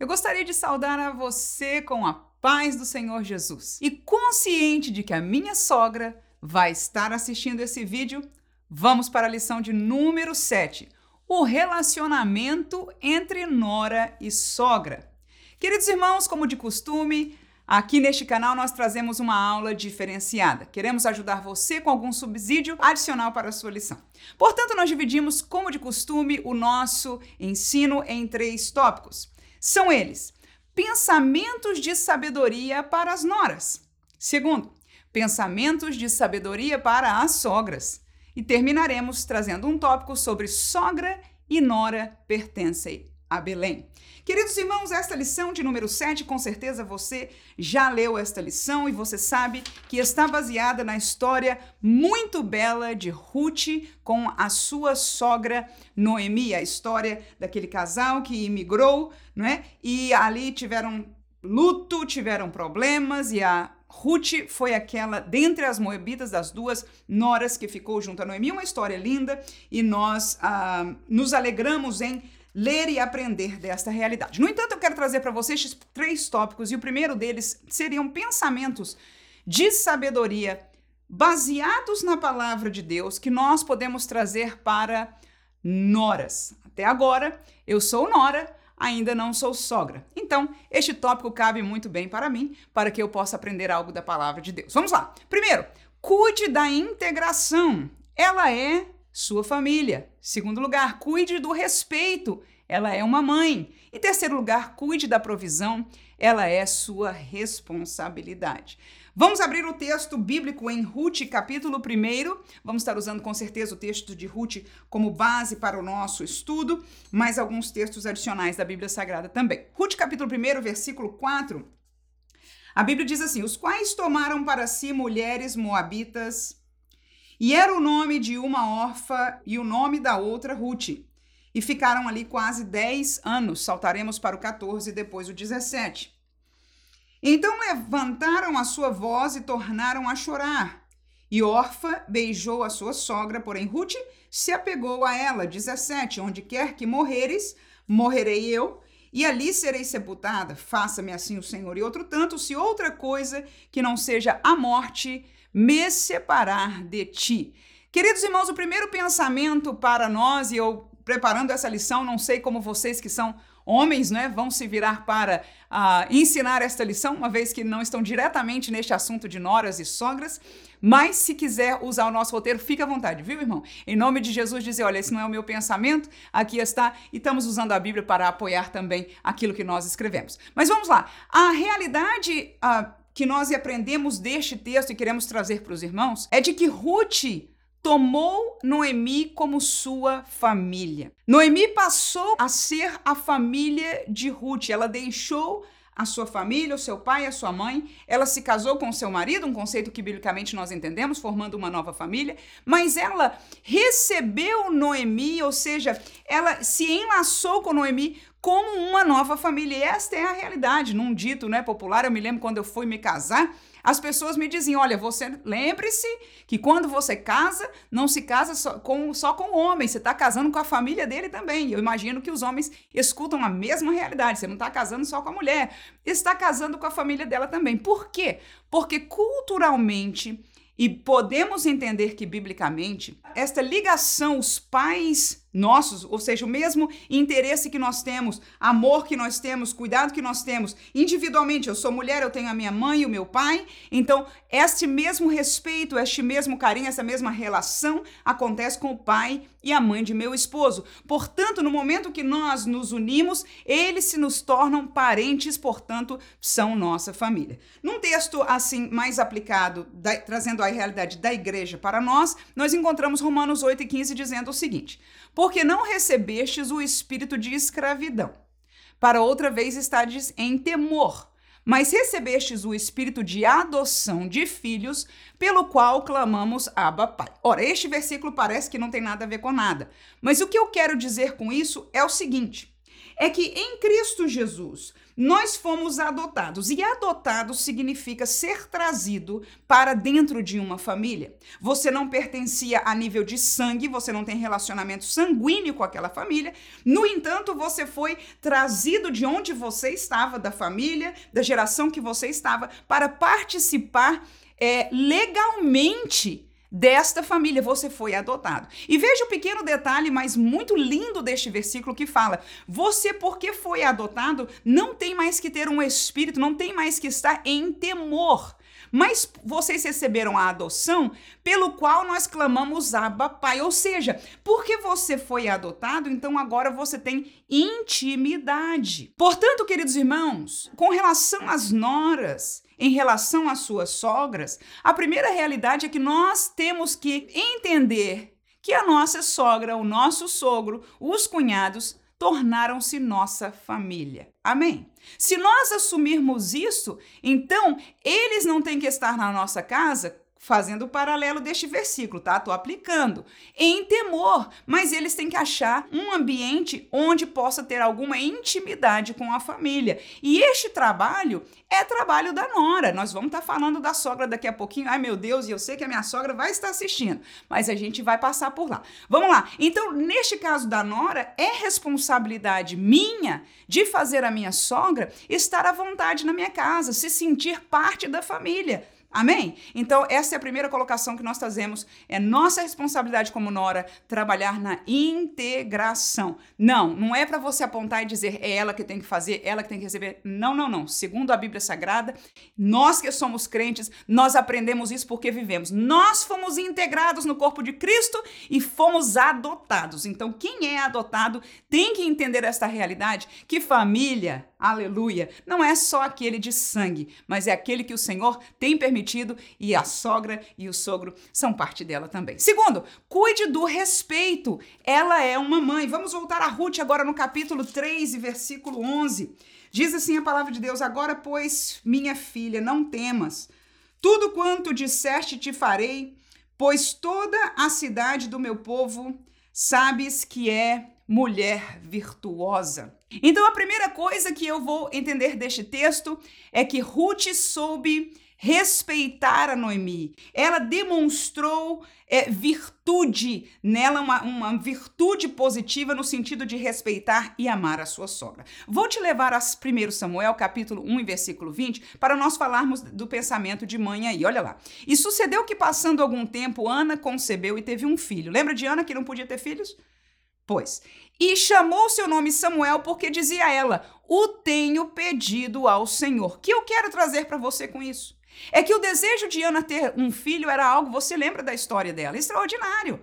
Eu gostaria de saudar a você com a paz do Senhor Jesus. E consciente de que a minha sogra vai estar assistindo esse vídeo, vamos para a lição de número 7: o relacionamento entre nora e sogra. Queridos irmãos, como de costume, Aqui neste canal nós trazemos uma aula diferenciada. Queremos ajudar você com algum subsídio adicional para a sua lição. Portanto, nós dividimos, como de costume, o nosso ensino em três tópicos. São eles: pensamentos de sabedoria para as noras. Segundo, pensamentos de sabedoria para as sogras. E terminaremos trazendo um tópico sobre sogra e nora pertencem a Belém. Queridos irmãos, esta lição de número 7, com certeza você já leu esta lição e você sabe que está baseada na história muito bela de Ruth com a sua sogra Noemi, a história daquele casal que imigrou, é? E ali tiveram luto, tiveram problemas e a Ruth foi aquela, dentre as moabitas, das duas noras que ficou junto a Noemi. Uma história linda e nós ah, nos alegramos em ler e aprender desta realidade. No entanto, eu quero trazer para vocês três tópicos e o primeiro deles seriam pensamentos de sabedoria baseados na palavra de Deus que nós podemos trazer para noras. Até agora, eu sou nora, ainda não sou sogra. Então, este tópico cabe muito bem para mim, para que eu possa aprender algo da palavra de Deus. Vamos lá. Primeiro, cuide da integração. Ela é sua família. Segundo lugar, cuide do respeito. Ela é uma mãe. E terceiro lugar, cuide da provisão. Ela é sua responsabilidade. Vamos abrir o texto bíblico em Ruth, capítulo 1. Vamos estar usando com certeza o texto de Ruth como base para o nosso estudo, mais alguns textos adicionais da Bíblia Sagrada também. Ruth, capítulo 1, versículo 4. A Bíblia diz assim: Os quais tomaram para si mulheres moabitas e era o nome de uma órfã e o nome da outra Ruth. E ficaram ali quase 10 anos. Saltaremos para o 14 e depois o 17. Então levantaram a sua voz e tornaram a chorar. E Orfa beijou a sua sogra, porém Ruth se apegou a ela. 17. Onde quer que morreres, morrerei eu, e ali serei sepultada. Faça-me assim o Senhor. E outro tanto, se outra coisa que não seja a morte me separar de ti. Queridos irmãos, o primeiro pensamento para nós, e eu preparando essa lição, não sei como vocês que são homens, né, vão se virar para uh, ensinar esta lição, uma vez que não estão diretamente neste assunto de noras e sogras, mas se quiser usar o nosso roteiro, fica à vontade, viu, irmão? Em nome de Jesus, dizer, olha, esse não é o meu pensamento, aqui está, e estamos usando a Bíblia para apoiar também aquilo que nós escrevemos. Mas vamos lá, a realidade uh, que nós aprendemos deste texto e queremos trazer para os irmãos é de que Ruth tomou Noemi como sua família. Noemi passou a ser a família de Ruth. Ela deixou a sua família, o seu pai, a sua mãe. Ela se casou com o seu marido, um conceito que biblicamente nós entendemos, formando uma nova família. Mas ela recebeu Noemi, ou seja, ela se enlaçou com Noemi como uma nova família. E esta é a realidade. Num dito né, popular, eu me lembro quando eu fui me casar, as pessoas me diziam: olha, você lembre-se que quando você casa, não se casa só com, só com o homem, você está casando com a família dele também. Eu imagino que os homens escutam a mesma realidade. Você não está casando só com a mulher, está casando com a família dela também. Por quê? Porque culturalmente e podemos entender que, biblicamente, esta ligação, os pais nossos, ou seja, o mesmo interesse que nós temos, amor que nós temos, cuidado que nós temos, individualmente, eu sou mulher, eu tenho a minha mãe e o meu pai, então este mesmo respeito, este mesmo carinho, essa mesma relação acontece com o pai e a mãe de meu esposo. Portanto, no momento que nós nos unimos, eles se nos tornam parentes, portanto, são nossa família. Num texto assim mais aplicado, da, trazendo a realidade da igreja para nós, nós encontramos Romanos 8 e 15 dizendo o seguinte: Porque não recebestes o espírito de escravidão, para outra vez estardes em temor mas recebestes o espírito de adoção de filhos, pelo qual clamamos Abba Pai. Ora, este versículo parece que não tem nada a ver com nada, mas o que eu quero dizer com isso é o seguinte: é que em Cristo Jesus nós fomos adotados. E adotado significa ser trazido para dentro de uma família. Você não pertencia a nível de sangue, você não tem relacionamento sanguíneo com aquela família. No entanto, você foi trazido de onde você estava, da família, da geração que você estava, para participar é, legalmente desta família, você foi adotado. E veja o pequeno detalhe, mas muito lindo deste versículo que fala: você, porque foi adotado, não tem mais que ter um espírito, não tem mais que estar em temor. Mas vocês receberam a adoção, pelo qual nós clamamos Abba Pai. Ou seja, porque você foi adotado, então agora você tem intimidade. Portanto, queridos irmãos, com relação às noras, em relação às suas sogras, a primeira realidade é que nós temos que entender que a nossa sogra, o nosso sogro, os cunhados tornaram-se nossa família. Amém? Se nós assumirmos isso, então eles não têm que estar na nossa casa fazendo o paralelo deste versículo, tá? Estou aplicando. Em temor, mas eles têm que achar um ambiente onde possa ter alguma intimidade com a família. E este trabalho é trabalho da nora. Nós vamos estar tá falando da sogra daqui a pouquinho. Ai, meu Deus, e eu sei que a minha sogra vai estar assistindo, mas a gente vai passar por lá. Vamos lá. Então, neste caso da nora, é responsabilidade minha de fazer a minha sogra estar à vontade na minha casa, se sentir parte da família. Amém? Então, essa é a primeira colocação que nós trazemos. É nossa responsabilidade como Nora trabalhar na integração. Não, não é para você apontar e dizer é ela que tem que fazer, ela que tem que receber. Não, não, não. Segundo a Bíblia Sagrada, nós que somos crentes, nós aprendemos isso porque vivemos. Nós fomos integrados no corpo de Cristo e fomos adotados. Então, quem é adotado tem que entender esta realidade que família aleluia, não é só aquele de sangue, mas é aquele que o Senhor tem permitido e a sogra e o sogro são parte dela também. Segundo, cuide do respeito. Ela é uma mãe. Vamos voltar a Ruth agora no capítulo 3 e versículo 11. Diz assim a palavra de Deus: Agora, pois, minha filha, não temas. Tudo quanto disseste te farei, pois toda a cidade do meu povo sabes que é mulher virtuosa. Então, a primeira coisa que eu vou entender deste texto é que Ruth soube respeitar a Noemi. Ela demonstrou é, virtude nela, uma, uma virtude positiva no sentido de respeitar e amar a sua sogra. Vou te levar a 1 Samuel, capítulo 1, versículo 20, para nós falarmos do pensamento de mãe aí. Olha lá. E sucedeu que, passando algum tempo, Ana concebeu e teve um filho. Lembra de Ana que não podia ter filhos? Pois. E chamou seu nome Samuel porque dizia a ela: O tenho pedido ao Senhor. Que eu quero trazer para você com isso? É que o desejo de Ana ter um filho era algo, você lembra da história dela, extraordinário.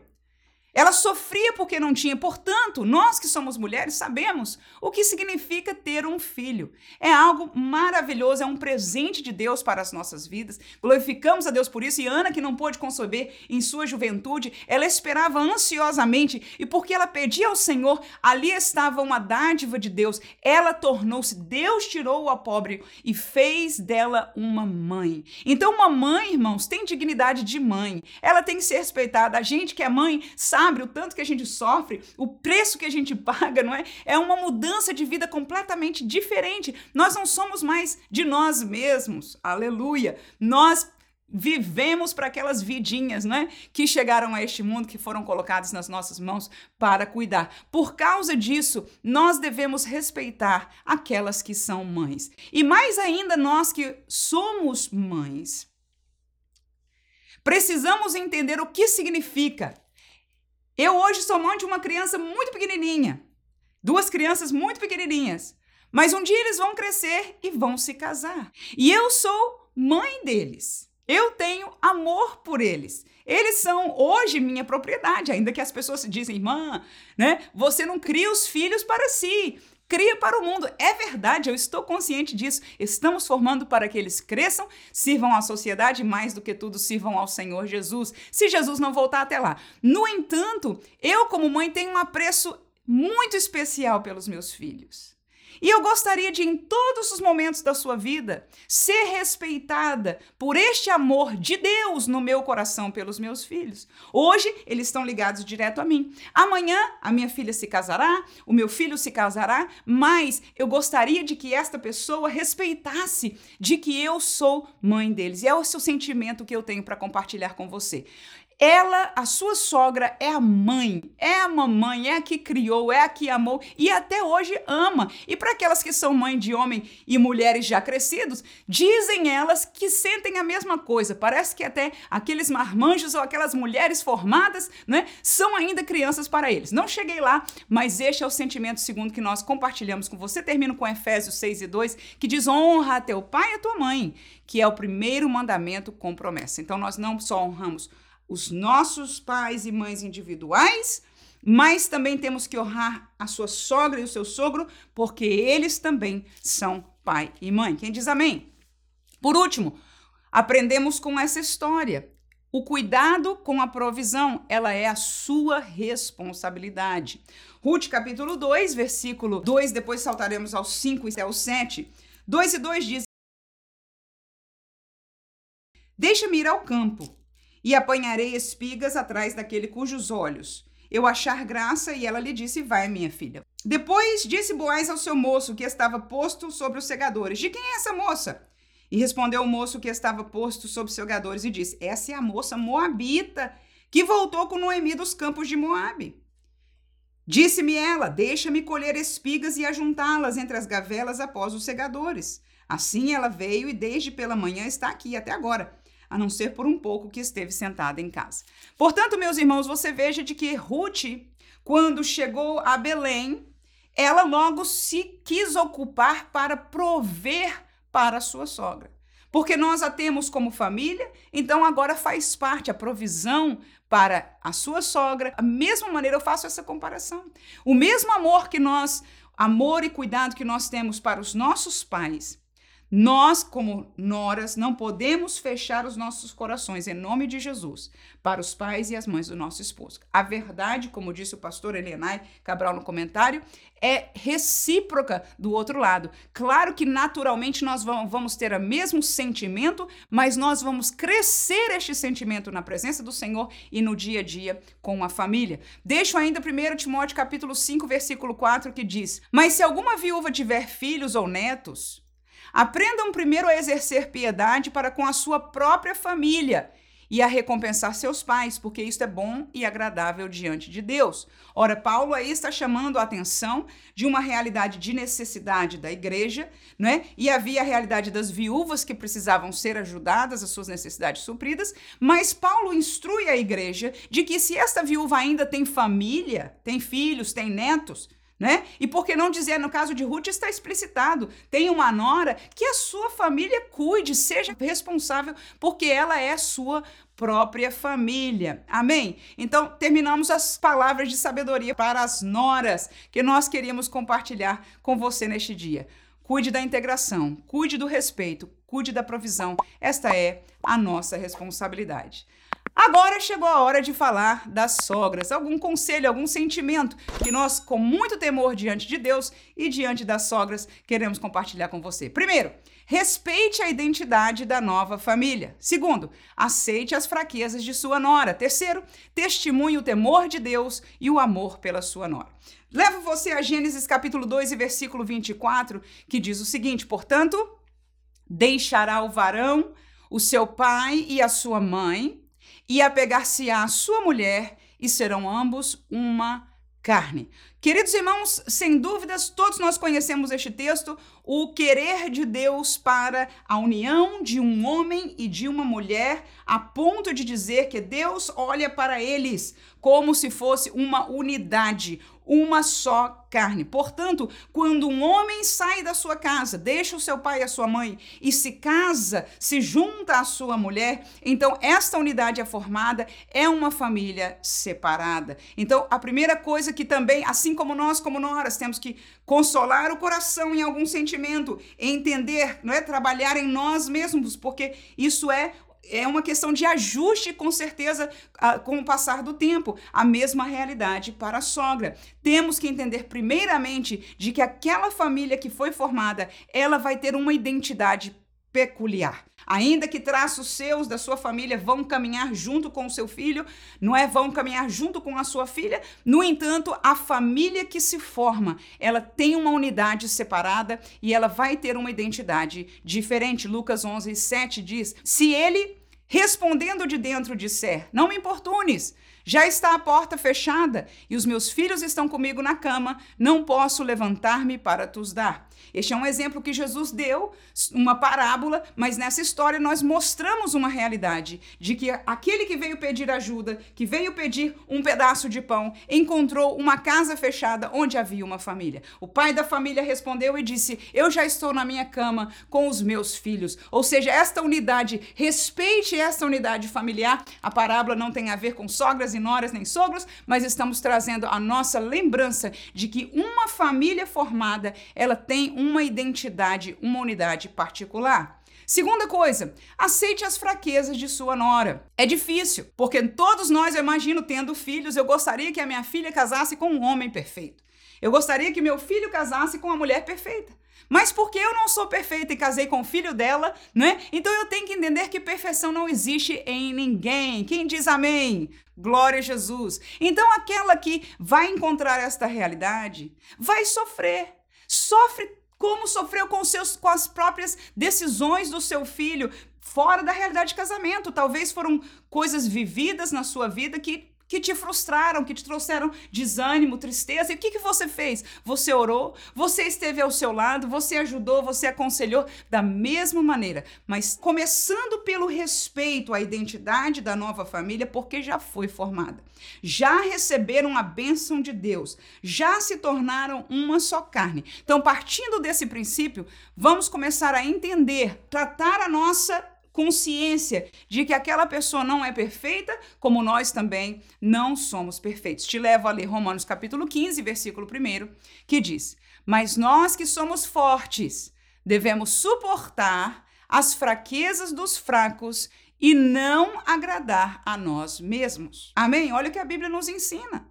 Ela sofria porque não tinha. Portanto, nós que somos mulheres sabemos o que significa ter um filho. É algo maravilhoso, é um presente de Deus para as nossas vidas. Glorificamos a Deus por isso. E Ana, que não pôde conceber em sua juventude, ela esperava ansiosamente e porque ela pedia ao Senhor, ali estava uma dádiva de Deus. Ela tornou-se, Deus tirou a pobre e fez dela uma mãe. Então, uma mãe, irmãos, tem dignidade de mãe. Ela tem que ser respeitada. A gente que é mãe sabe sabe o tanto que a gente sofre, o preço que a gente paga, não é? É uma mudança de vida completamente diferente. Nós não somos mais de nós mesmos. Aleluia. Nós vivemos para aquelas vidinhas, né, que chegaram a este mundo, que foram colocadas nas nossas mãos para cuidar. Por causa disso, nós devemos respeitar aquelas que são mães. E mais ainda nós que somos mães. Precisamos entender o que significa eu hoje sou mãe de uma criança muito pequenininha, duas crianças muito pequenininhas, mas um dia eles vão crescer e vão se casar. E eu sou mãe deles. Eu tenho amor por eles. Eles são hoje minha propriedade, ainda que as pessoas dizem, irmã, né? Você não cria os filhos para si cria para o mundo. É verdade, eu estou consciente disso. Estamos formando para que eles cresçam, sirvam à sociedade, mais do que tudo, sirvam ao Senhor Jesus, se Jesus não voltar até lá. No entanto, eu, como mãe, tenho um apreço muito especial pelos meus filhos. E eu gostaria de, em todos os momentos da sua vida, ser respeitada por este amor de Deus no meu coração pelos meus filhos. Hoje, eles estão ligados direto a mim. Amanhã, a minha filha se casará, o meu filho se casará, mas eu gostaria de que esta pessoa respeitasse de que eu sou mãe deles. E é o seu sentimento que eu tenho para compartilhar com você. Ela, a sua sogra, é a mãe, é a mamãe, é a que criou, é a que amou e até hoje ama. E para aquelas que são mãe de homem e mulheres já crescidos, dizem elas que sentem a mesma coisa. Parece que até aqueles marmanjos ou aquelas mulheres formadas, né, são ainda crianças para eles. Não cheguei lá, mas este é o sentimento segundo que nós compartilhamos com você. Termino com Efésios 6 e 2, que diz: honra a teu pai e a tua mãe, que é o primeiro mandamento com promessa. Então nós não só honramos os nossos pais e mães individuais, mas também temos que honrar a sua sogra e o seu sogro, porque eles também são pai e mãe. Quem diz amém? Por último, aprendemos com essa história. O cuidado com a provisão, ela é a sua responsabilidade. Ruth capítulo 2, versículo 2, depois saltaremos aos 5 e ao 7. 2 e 2 diz: Deixa-me ir ao campo e apanharei espigas atrás daquele cujos olhos eu achar graça, e ela lhe disse: Vai, minha filha. Depois disse Boaz ao seu moço, que estava posto sobre os segadores: De quem é essa moça? E respondeu o moço que estava posto sobre os segadores e disse: Essa é a moça moabita que voltou com Noemi dos campos de Moabe. Disse-me ela: Deixa-me colher espigas e ajuntá-las entre as gavelas após os segadores. Assim ela veio e desde pela manhã está aqui até agora a não ser por um pouco que esteve sentada em casa. Portanto, meus irmãos, você veja de que Ruth, quando chegou a Belém, ela logo se quis ocupar para prover para sua sogra. Porque nós a temos como família, então agora faz parte a provisão para a sua sogra. Da mesma maneira eu faço essa comparação. O mesmo amor que nós, amor e cuidado que nós temos para os nossos pais, nós, como noras, não podemos fechar os nossos corações, em nome de Jesus, para os pais e as mães do nosso esposo. A verdade, como disse o pastor Elenai Cabral no comentário, é recíproca do outro lado. Claro que naturalmente nós vamos ter o mesmo sentimento, mas nós vamos crescer este sentimento na presença do Senhor e no dia a dia com a família. Deixo ainda 1 Timóteo capítulo 5, versículo 4, que diz: Mas se alguma viúva tiver filhos ou netos, Aprendam primeiro a exercer piedade para com a sua própria família e a recompensar seus pais, porque isto é bom e agradável diante de Deus. Ora, Paulo aí está chamando a atenção de uma realidade de necessidade da igreja, né? E havia a realidade das viúvas que precisavam ser ajudadas, as suas necessidades supridas, mas Paulo instrui a igreja de que se esta viúva ainda tem família, tem filhos, tem netos, né? E por que não dizer, no caso de Ruth, está explicitado: tem uma nora que a sua família cuide, seja responsável, porque ela é sua própria família. Amém? Então, terminamos as palavras de sabedoria para as noras que nós queríamos compartilhar com você neste dia. Cuide da integração, cuide do respeito, cuide da provisão. Esta é a nossa responsabilidade. Agora chegou a hora de falar das sogras. Algum conselho, algum sentimento que nós, com muito temor diante de Deus e diante das sogras, queremos compartilhar com você. Primeiro, respeite a identidade da nova família. Segundo, aceite as fraquezas de sua nora. Terceiro, testemunhe o temor de Deus e o amor pela sua nora. Levo você a Gênesis capítulo 2 e versículo 24, que diz o seguinte: Portanto, deixará o varão o seu pai e a sua mãe e apegar-se-á a sua mulher, e serão ambos uma carne. Queridos irmãos, sem dúvidas, todos nós conhecemos este texto, o querer de Deus para a união de um homem e de uma mulher, a ponto de dizer que Deus olha para eles como se fosse uma unidade, uma só carne. Portanto, quando um homem sai da sua casa, deixa o seu pai e a sua mãe e se casa, se junta à sua mulher, então esta unidade é formada, é uma família separada. Então, a primeira coisa que também, assim como nós, como noras, temos que consolar o coração em algum sentimento, entender, não é trabalhar em nós mesmos, porque isso é é uma questão de ajuste, com certeza, com o passar do tempo. A mesma realidade para a sogra. Temos que entender, primeiramente, de que aquela família que foi formada, ela vai ter uma identidade peculiar. Ainda que traços seus da sua família vão caminhar junto com o seu filho, não é? Vão caminhar junto com a sua filha. No entanto, a família que se forma, ela tem uma unidade separada e ela vai ter uma identidade diferente. Lucas 11, 7 diz: Se ele respondendo de dentro disser: Não me importunes, já está a porta fechada e os meus filhos estão comigo na cama, não posso levantar-me para tus dar. Este é um exemplo que Jesus deu, uma parábola, mas nessa história nós mostramos uma realidade de que aquele que veio pedir ajuda, que veio pedir um pedaço de pão, encontrou uma casa fechada onde havia uma família. O pai da família respondeu e disse: Eu já estou na minha cama com os meus filhos. Ou seja, esta unidade, respeite esta unidade familiar. A parábola não tem a ver com sogras e noras nem sogros, mas estamos trazendo a nossa lembrança de que uma família formada, ela tem um uma identidade, uma unidade particular. Segunda coisa, aceite as fraquezas de sua nora. É difícil, porque todos nós, eu imagino, tendo filhos, eu gostaria que a minha filha casasse com um homem perfeito. Eu gostaria que meu filho casasse com uma mulher perfeita. Mas porque eu não sou perfeita e casei com o filho dela, né? Então eu tenho que entender que perfeição não existe em ninguém. Quem diz amém? Glória a Jesus. Então aquela que vai encontrar esta realidade vai sofrer. Sofre como sofreu com, seus, com as próprias decisões do seu filho, fora da realidade de casamento. Talvez foram coisas vividas na sua vida que que te frustraram, que te trouxeram desânimo, tristeza. E o que, que você fez? Você orou, você esteve ao seu lado, você ajudou, você aconselhou da mesma maneira, mas começando pelo respeito à identidade da nova família, porque já foi formada. Já receberam a bênção de Deus, já se tornaram uma só carne. Então, partindo desse princípio, vamos começar a entender, tratar a nossa consciência de que aquela pessoa não é perfeita, como nós também não somos perfeitos. Te levo a ler Romanos capítulo 15, versículo 1, que diz: Mas nós que somos fortes, devemos suportar as fraquezas dos fracos e não agradar a nós mesmos. Amém? Olha o que a Bíblia nos ensina.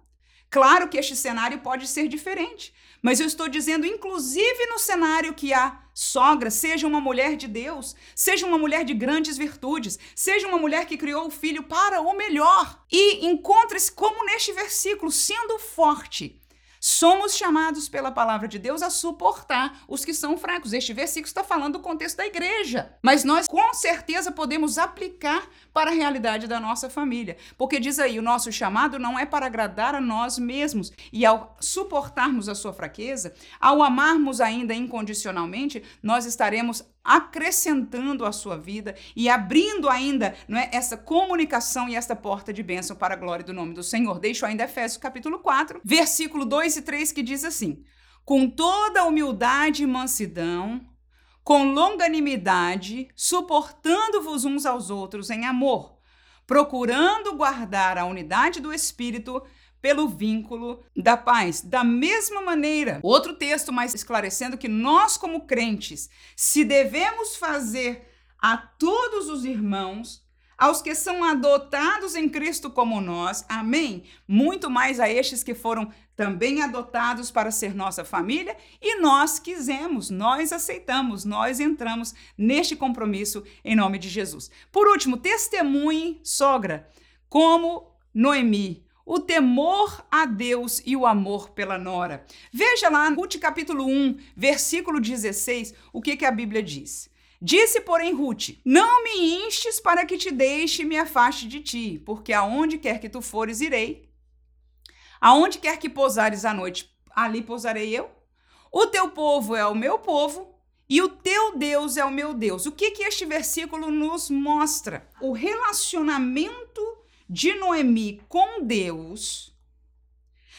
Claro que este cenário pode ser diferente, mas eu estou dizendo, inclusive no cenário que a sogra seja uma mulher de Deus, seja uma mulher de grandes virtudes, seja uma mulher que criou o filho para o melhor e encontre-se, como neste versículo, sendo forte Somos chamados pela palavra de Deus a suportar os que são fracos. Este versículo está falando do contexto da igreja, mas nós com certeza podemos aplicar para a realidade da nossa família, porque diz aí: o nosso chamado não é para agradar a nós mesmos, e ao suportarmos a sua fraqueza, ao amarmos ainda incondicionalmente, nós estaremos acrescentando à sua vida e abrindo ainda não é, essa comunicação e esta porta de bênção para a glória do nome do Senhor. Deixo ainda Efésios capítulo 4, versículo 2 e 3, que diz assim: Com toda humildade e mansidão, com longanimidade, suportando-vos uns aos outros em amor, procurando guardar a unidade do Espírito pelo vínculo da paz. Da mesma maneira, outro texto mais esclarecendo que nós, como crentes, se devemos fazer a todos os irmãos, aos que são adotados em Cristo como nós, amém? Muito mais a estes que foram também adotados para ser nossa família e nós quisemos, nós aceitamos, nós entramos neste compromisso em nome de Jesus. Por último, testemunhe, sogra, como Noemi o temor a Deus e o amor pela nora. Veja lá, Ruth capítulo 1, versículo 16, o que, que a Bíblia diz. Disse, porém, Ruth: Não me instes para que te deixe e me afaste de ti, porque aonde quer que tu fores, irei. Aonde quer que pousares à noite, ali pousarei eu. O teu povo é o meu povo, e o teu Deus é o meu Deus. O que, que este versículo nos mostra? O relacionamento de Noemi com Deus,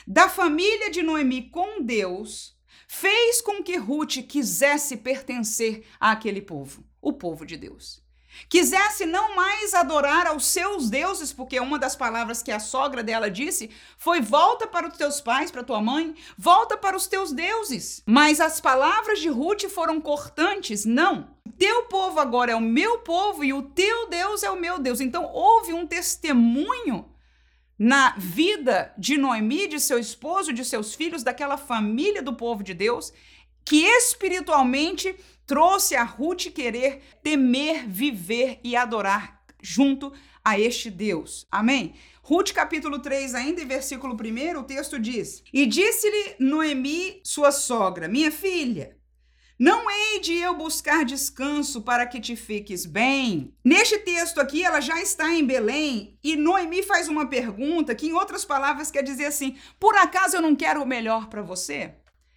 da família de Noemi com Deus, fez com que Ruth quisesse pertencer àquele povo, o povo de Deus. Quisesse não mais adorar aos seus deuses, porque uma das palavras que a sogra dela disse foi: volta para os teus pais, para tua mãe, volta para os teus deuses. Mas as palavras de Ruth foram cortantes: não. Teu povo agora é o meu povo e o teu Deus é o meu Deus. Então houve um testemunho na vida de Noemi, de seu esposo, de seus filhos, daquela família do povo de Deus, que espiritualmente trouxe a Ruth querer temer, viver e adorar junto a este Deus. Amém? Ruth capítulo 3, ainda em versículo 1, o texto diz: E disse-lhe Noemi, sua sogra, minha filha, não hei de eu buscar descanso para que te fiques bem. Neste texto aqui, ela já está em Belém e Noemi faz uma pergunta que, em outras palavras, quer dizer assim: por acaso eu não quero o melhor para você?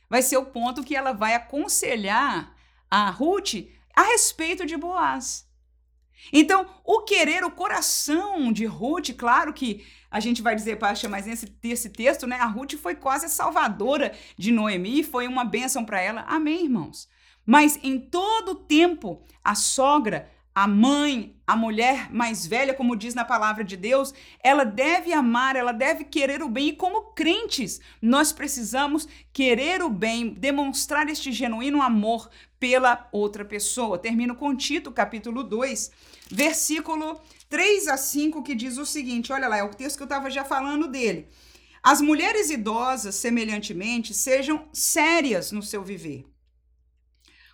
Vai ser o ponto que ela vai aconselhar a Ruth a respeito de Boaz. Então, o querer, o coração de Ruth, claro que a gente vai dizer, Pasha, mas nesse, nesse texto, né, a Ruth foi quase a salvadora de Noemi, foi uma bênção para ela. Amém, irmãos? Mas em todo tempo, a sogra a mãe, a mulher mais velha, como diz na palavra de Deus, ela deve amar, ela deve querer o bem. E como crentes, nós precisamos querer o bem, demonstrar este genuíno amor pela outra pessoa. Termino com Tito, capítulo 2, versículo 3 a 5, que diz o seguinte: olha lá, é o texto que eu estava já falando dele. As mulheres idosas, semelhantemente, sejam sérias no seu viver,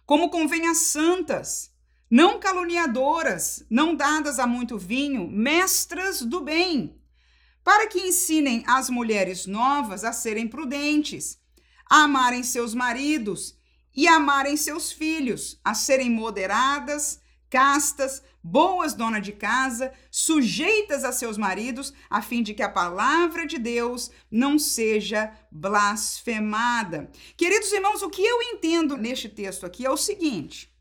como convém às santas não caluniadoras, não dadas a muito vinho, mestras do bem, para que ensinem as mulheres novas a serem prudentes, a amarem seus maridos e amarem seus filhos, a serem moderadas, castas, boas donas de casa, sujeitas a seus maridos, a fim de que a palavra de Deus não seja blasfemada. Queridos irmãos, o que eu entendo neste texto aqui é o seguinte: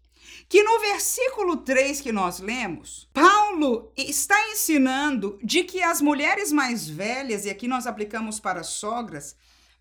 que no versículo 3 que nós lemos, Paulo está ensinando de que as mulheres mais velhas, e aqui nós aplicamos para sogras,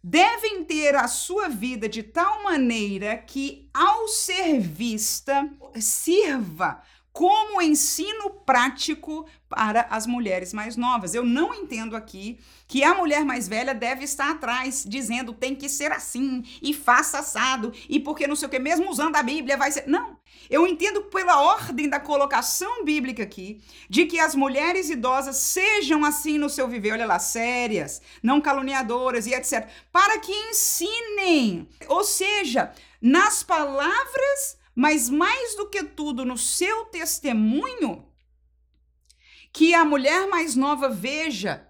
devem ter a sua vida de tal maneira que, ao ser vista, sirva como ensino prático para as mulheres mais novas. Eu não entendo aqui que a mulher mais velha deve estar atrás, dizendo tem que ser assim e faça assado e porque não sei o que, mesmo usando a Bíblia vai ser. Não. Eu entendo pela ordem da colocação bíblica aqui, de que as mulheres idosas sejam assim no seu viver, olha lá, sérias, não caluniadoras e etc, para que ensinem. Ou seja, nas palavras mas mais do que tudo no seu testemunho, que a mulher mais nova veja,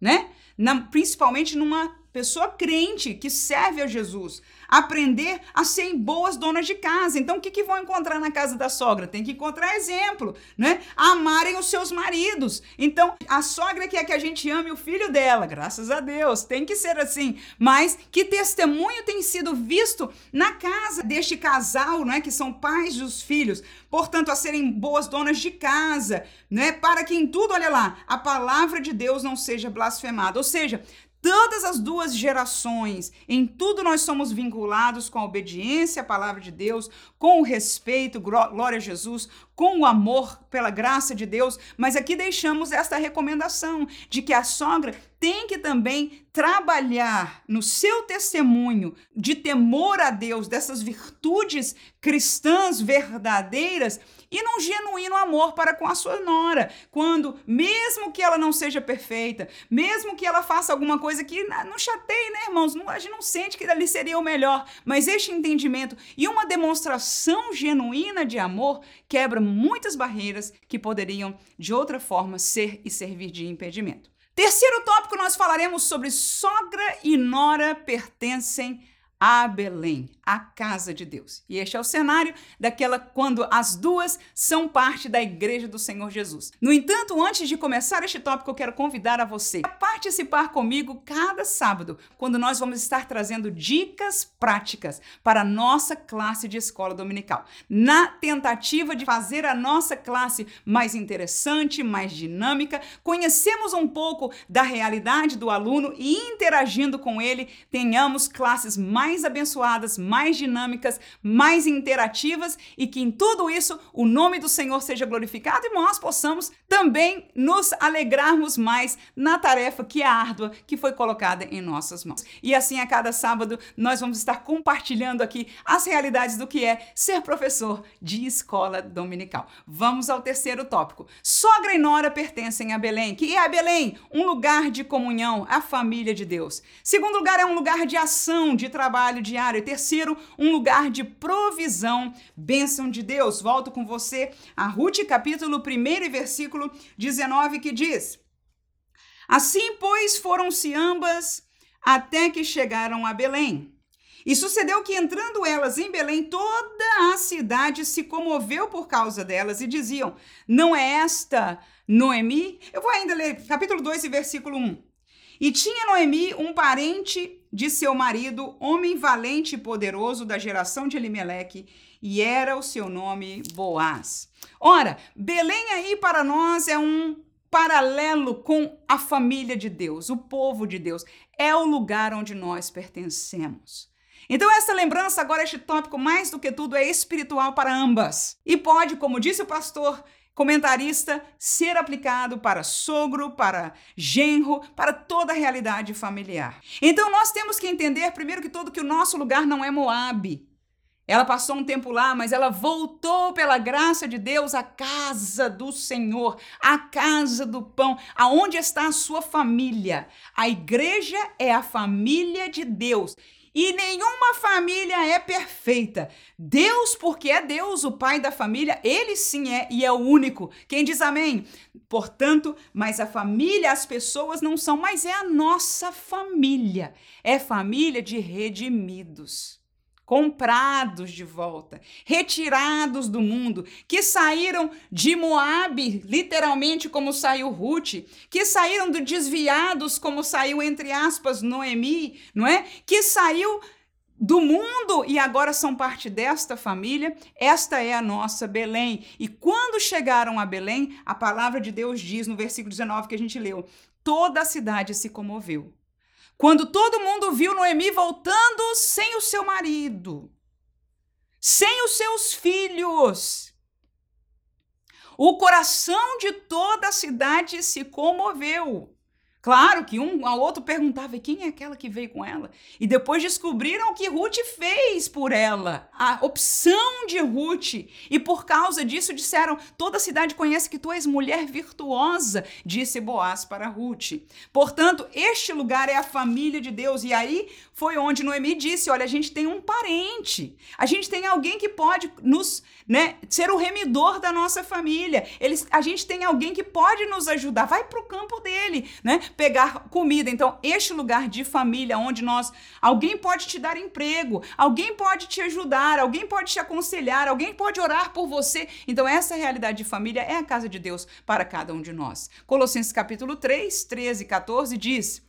né? Na, principalmente numa pessoa crente que serve a Jesus, aprender a serem boas donas de casa. Então, o que, que vão encontrar na casa da sogra? Tem que encontrar exemplo, né? Amarem os seus maridos. Então, a sogra quer que a gente ame o filho dela, graças a Deus, tem que ser assim. Mas que testemunho tem sido visto na casa deste casal, né? Que são pais dos filhos, portanto, a serem boas donas de casa, né? Para que em tudo, olha lá, a palavra de Deus não seja blasfemada. Ou seja, todas as duas gerações, em tudo nós somos vinculados com a obediência à palavra de Deus, com o respeito, glória a Jesus, com o amor pela graça de Deus, mas aqui deixamos esta recomendação de que a sogra tem que também trabalhar no seu testemunho de temor a Deus, dessas virtudes cristãs verdadeiras e num genuíno amor para com a sua nora, quando, mesmo que ela não seja perfeita, mesmo que ela faça alguma coisa que não chateie, né, irmãos? A gente não sente que ali seria o melhor, mas este entendimento e uma demonstração genuína de amor quebra muitas barreiras que poderiam, de outra forma, ser e servir de impedimento. Terceiro tópico, nós falaremos sobre sogra e nora pertencem a Belém, a casa de Deus. E este é o cenário daquela quando as duas são parte da igreja do Senhor Jesus. No entanto, antes de começar este tópico, eu quero convidar a você a participar comigo cada sábado, quando nós vamos estar trazendo dicas práticas para a nossa classe de escola dominical, na tentativa de fazer a nossa classe mais interessante, mais dinâmica, conhecemos um pouco da realidade do aluno e interagindo com ele, tenhamos classes mais mais abençoadas, mais dinâmicas, mais interativas e que em tudo isso o nome do Senhor seja glorificado e nós possamos também nos alegrarmos mais na tarefa que é árdua que foi colocada em nossas mãos. E assim a cada sábado nós vamos estar compartilhando aqui as realidades do que é ser professor de escola dominical. Vamos ao terceiro tópico. Sogra e nora pertencem a Belém, que é a Belém, um lugar de comunhão, a família de Deus. Segundo lugar é um lugar de ação, de trabalho diário. E terceiro, um lugar de provisão, bênção de Deus. Volto com você a Ruth, capítulo 1 e versículo 19, que diz: Assim, pois, foram-se ambas até que chegaram a Belém. E sucedeu que, entrando elas em Belém, toda a cidade se comoveu por causa delas e diziam: Não é esta Noemi? Eu vou ainda ler capítulo 2 e versículo 1. E tinha Noemi um parente de seu marido, homem valente e poderoso da geração de Elimeleque, e era o seu nome Boaz. Ora, Belém aí para nós é um paralelo com a família de Deus, o povo de Deus. É o lugar onde nós pertencemos. Então, essa lembrança, agora, este tópico, mais do que tudo, é espiritual para ambas. E pode, como disse o pastor comentarista, ser aplicado para sogro, para genro, para toda a realidade familiar. Então nós temos que entender, primeiro que tudo, que o nosso lugar não é Moabe. Ela passou um tempo lá, mas ela voltou pela graça de Deus à casa do Senhor, à casa do pão, aonde está a sua família. A igreja é a família de Deus. E nenhuma família é perfeita. Deus, porque é Deus, o pai da família, ele sim é e é o único. Quem diz amém? Portanto, mas a família, as pessoas não são, mas é a nossa família. É família de redimidos comprados de volta, retirados do mundo, que saíram de Moabe, literalmente como saiu Ruth, que saíram do desviados como saiu entre aspas Noemi, não é? Que saiu do mundo e agora são parte desta família. Esta é a nossa Belém. E quando chegaram a Belém, a palavra de Deus diz no versículo 19 que a gente leu: toda a cidade se comoveu. Quando todo mundo viu Noemi voltando sem o seu marido, sem os seus filhos, o coração de toda a cidade se comoveu. Claro que um ao outro perguntava quem é aquela que veio com ela. E depois descobriram o que Ruth fez por ela, a opção de Ruth. E por causa disso disseram: toda a cidade conhece que tu és mulher virtuosa, disse Boaz para Ruth. Portanto, este lugar é a família de Deus. E aí foi onde Noemi disse: olha, a gente tem um parente, a gente tem alguém que pode nos, né, ser o remidor da nossa família. Eles, a gente tem alguém que pode nos ajudar. Vai para o campo dele, né? Pegar comida. Então, este lugar de família onde nós alguém pode te dar emprego, alguém pode te ajudar, alguém pode te aconselhar, alguém pode orar por você. Então, essa realidade de família é a casa de Deus para cada um de nós. Colossenses capítulo 3, 13 e 14 diz: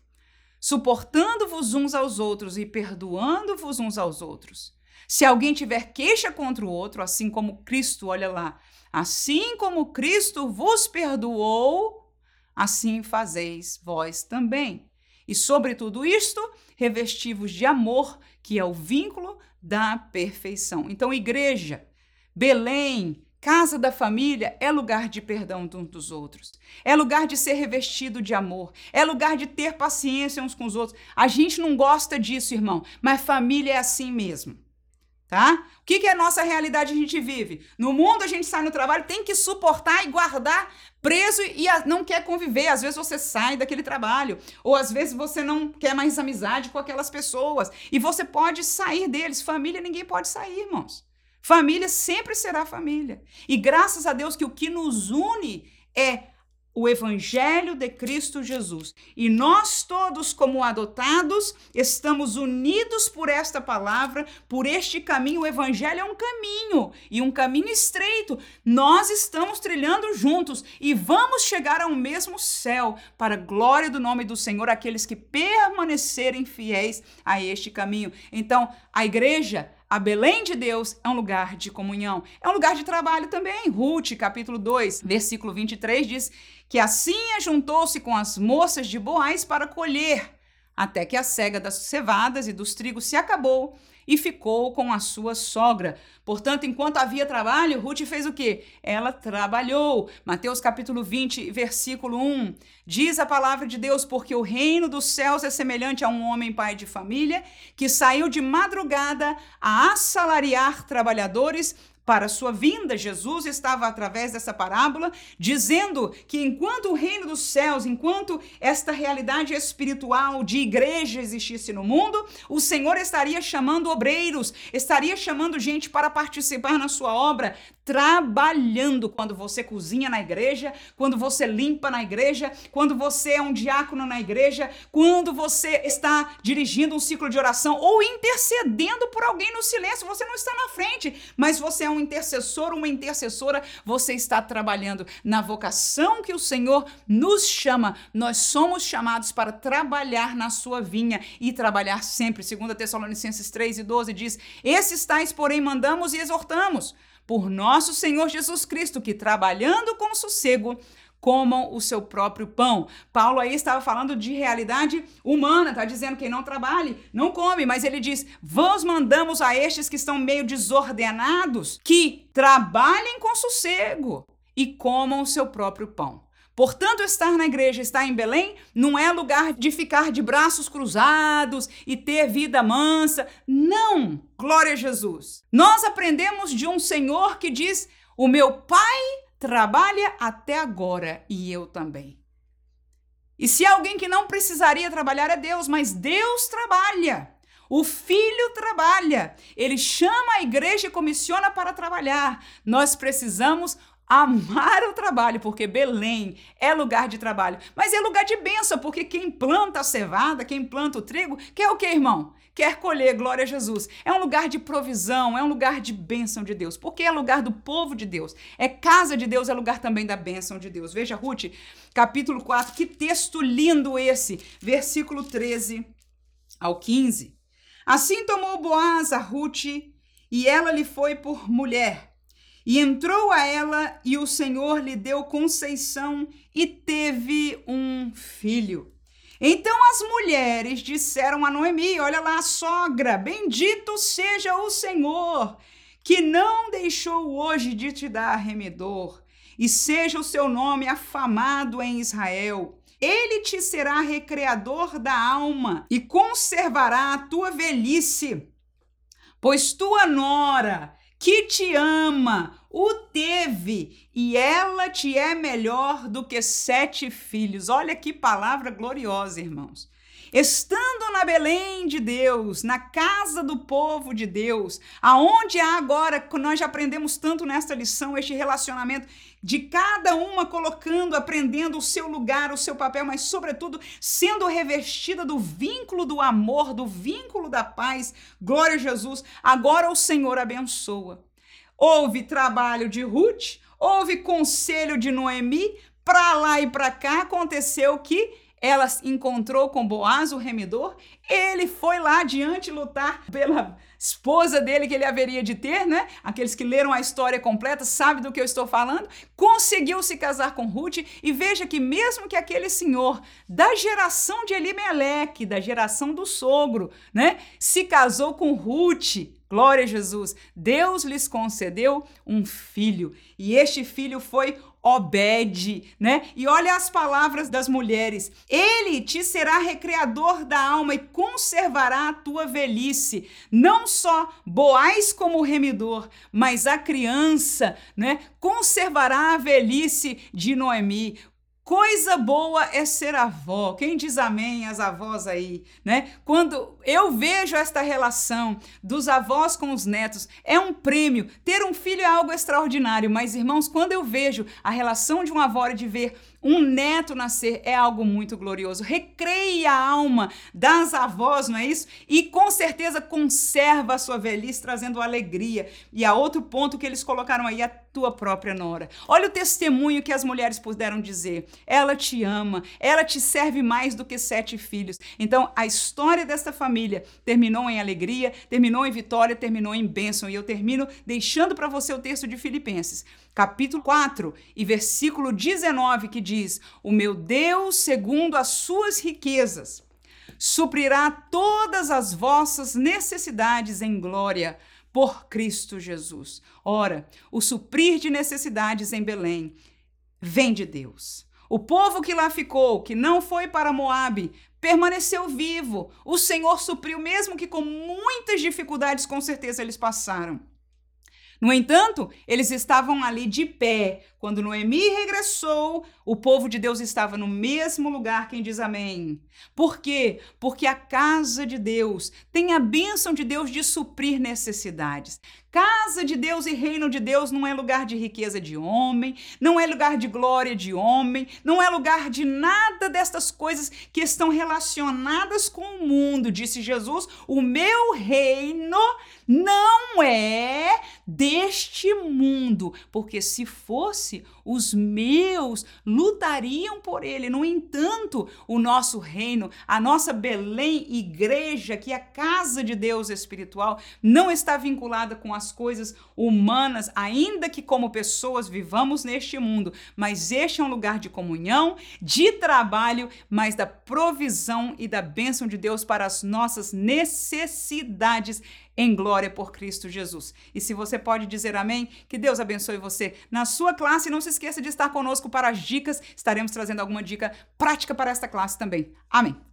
suportando-vos uns aos outros e perdoando-vos uns aos outros. Se alguém tiver queixa contra o outro, assim como Cristo, olha lá, assim como Cristo vos perdoou, assim fazeis vós também. E sobre tudo isto, revestivos de amor, que é o vínculo da perfeição. Então, igreja, Belém, Casa da família é lugar de perdão uns dos outros. É lugar de ser revestido de amor. É lugar de ter paciência uns com os outros. A gente não gosta disso, irmão, mas família é assim mesmo tá? O que, que é a nossa realidade a gente vive? No mundo a gente sai no trabalho, tem que suportar e guardar preso e não quer conviver. Às vezes você sai daquele trabalho, ou às vezes você não quer mais amizade com aquelas pessoas, e você pode sair deles. Família ninguém pode sair, irmãos. Família sempre será família. E graças a Deus que o que nos une é o Evangelho de Cristo Jesus. E nós todos, como adotados, estamos unidos por esta palavra, por este caminho. O Evangelho é um caminho e um caminho estreito. Nós estamos trilhando juntos e vamos chegar ao mesmo céu, para a glória do nome do Senhor, aqueles que permanecerem fiéis a este caminho. Então, a igreja a Belém de Deus é um lugar de comunhão, é um lugar de trabalho também. Ruth, capítulo 2, versículo 23 diz que assim ajuntou-se com as moças de Boaz para colher até que a cega das cevadas e dos trigos se acabou e ficou com a sua sogra. Portanto, enquanto havia trabalho, Ruth fez o quê? Ela trabalhou. Mateus capítulo 20, versículo 1. Diz a palavra de Deus: Porque o reino dos céus é semelhante a um homem pai de família que saiu de madrugada a assalariar trabalhadores para a sua vinda. Jesus estava através dessa parábola dizendo que enquanto o reino dos céus, enquanto esta realidade espiritual de igreja existisse no mundo, o Senhor estaria chamando obreiros, estaria chamando gente para participar na sua obra, trabalhando quando você cozinha na igreja, quando você limpa na igreja, quando você é um diácono na igreja, quando você está dirigindo um ciclo de oração ou intercedendo por alguém no silêncio, você não está na frente, mas você é um intercessor, uma intercessora, você está trabalhando na vocação que o Senhor nos chama. Nós somos chamados para trabalhar na sua vinha e trabalhar sempre. 2 Tessalonicenses 3 e 12 diz: "Esses tais, porém, mandamos e exortamos por nosso Senhor Jesus Cristo, que trabalhando com sossego, comam o seu próprio pão. Paulo aí estava falando de realidade humana, está dizendo que quem não trabalhe, não come, mas ele diz: vos mandamos a estes que estão meio desordenados, que trabalhem com sossego e comam o seu próprio pão. Portanto, estar na igreja, estar em Belém, não é lugar de ficar de braços cruzados e ter vida mansa. Não! Glória a Jesus. Nós aprendemos de um Senhor que diz: O meu Pai trabalha até agora e eu também. E se alguém que não precisaria trabalhar é Deus, mas Deus trabalha. O filho trabalha, ele chama a igreja e comissiona para trabalhar. Nós precisamos amar o trabalho, porque Belém é lugar de trabalho, mas é lugar de bênção, porque quem planta a cevada, quem planta o trigo, quer o que, irmão? Quer colher, glória a Jesus. É um lugar de provisão, é um lugar de bênção de Deus, porque é lugar do povo de Deus, é casa de Deus, é lugar também da bênção de Deus. Veja, Ruth, capítulo 4, que texto lindo esse, versículo 13 ao 15. Assim tomou Boaz a Ruth, e ela lhe foi por mulher e entrou a ela, e o Senhor lhe deu conceição e teve um filho. Então as mulheres disseram a Noemi: Olha lá, sogra, bendito seja o Senhor, que não deixou hoje de te dar remedor, e seja o seu nome afamado em Israel. Ele te será recreador da alma e conservará a tua velhice, pois tua nora que te ama, o teve, e ela te é melhor do que sete filhos. Olha que palavra gloriosa, irmãos. Estando na Belém de Deus, na casa do povo de Deus, aonde há agora, nós já aprendemos tanto nesta lição, este relacionamento de cada uma colocando, aprendendo o seu lugar, o seu papel, mas sobretudo sendo revestida do vínculo do amor, do vínculo da paz. Glória a Jesus. Agora o Senhor abençoa. Houve trabalho de Ruth, houve conselho de Noemi, para lá e para cá aconteceu que ela encontrou com Boaz, o remidor, ele foi lá adiante lutar pela esposa dele que ele haveria de ter, né? Aqueles que leram a história completa sabem do que eu estou falando. Conseguiu se casar com Ruth e veja que mesmo que aquele senhor da geração de Elimeleque, da geração do sogro, né, se casou com Ruth, Glória a Jesus. Deus lhes concedeu um filho e este filho foi Obede, né? E olha as palavras das mulheres: Ele te será recreador da alma e conservará a tua velhice. Não só Boaz como remidor, mas a criança, né? Conservará a velhice de Noemi. Coisa boa é ser avó. Quem diz amém as avós aí, né? Quando eu vejo esta relação dos avós com os netos, é um prêmio. Ter um filho é algo extraordinário, mas irmãos, quando eu vejo a relação de uma avó e de ver um neto nascer é algo muito glorioso. Recreia a alma das avós, não é isso? E com certeza conserva a sua velhice, trazendo alegria. E a outro ponto que eles colocaram aí, a tua própria nora. Olha o testemunho que as mulheres puderam dizer. Ela te ama, ela te serve mais do que sete filhos. Então, a história desta família terminou em alegria, terminou em vitória, terminou em bênção. E eu termino deixando para você o texto de Filipenses capítulo 4 e versículo 19, que diz: O meu Deus, segundo as suas riquezas, suprirá todas as vossas necessidades em glória por Cristo Jesus. Ora, o suprir de necessidades em Belém vem de Deus. O povo que lá ficou, que não foi para Moabe, permaneceu vivo. O Senhor supriu, mesmo que com muitas dificuldades, com certeza eles passaram. No entanto, eles estavam ali de pé. Quando Noemi regressou, o povo de Deus estava no mesmo lugar. Quem diz amém? Por quê? Porque a casa de Deus tem a bênção de Deus de suprir necessidades. Casa de Deus e reino de Deus não é lugar de riqueza de homem, não é lugar de glória de homem, não é lugar de nada destas coisas que estão relacionadas com o mundo. Disse Jesus: O meu reino não é deste mundo, porque se fosse, os meus lutariam por ele. No entanto, o nosso reino, a nossa Belém igreja, que é a casa de Deus espiritual, não está vinculada com as coisas humanas, ainda que como pessoas vivamos neste mundo, mas este é um lugar de comunhão, de trabalho, mas da provisão e da bênção de Deus para as nossas necessidades em glória por Cristo Jesus. E se você pode dizer amém, que Deus abençoe você na sua classe. Não se esqueça de estar conosco para as dicas. Estaremos trazendo alguma dica prática para esta classe também. Amém.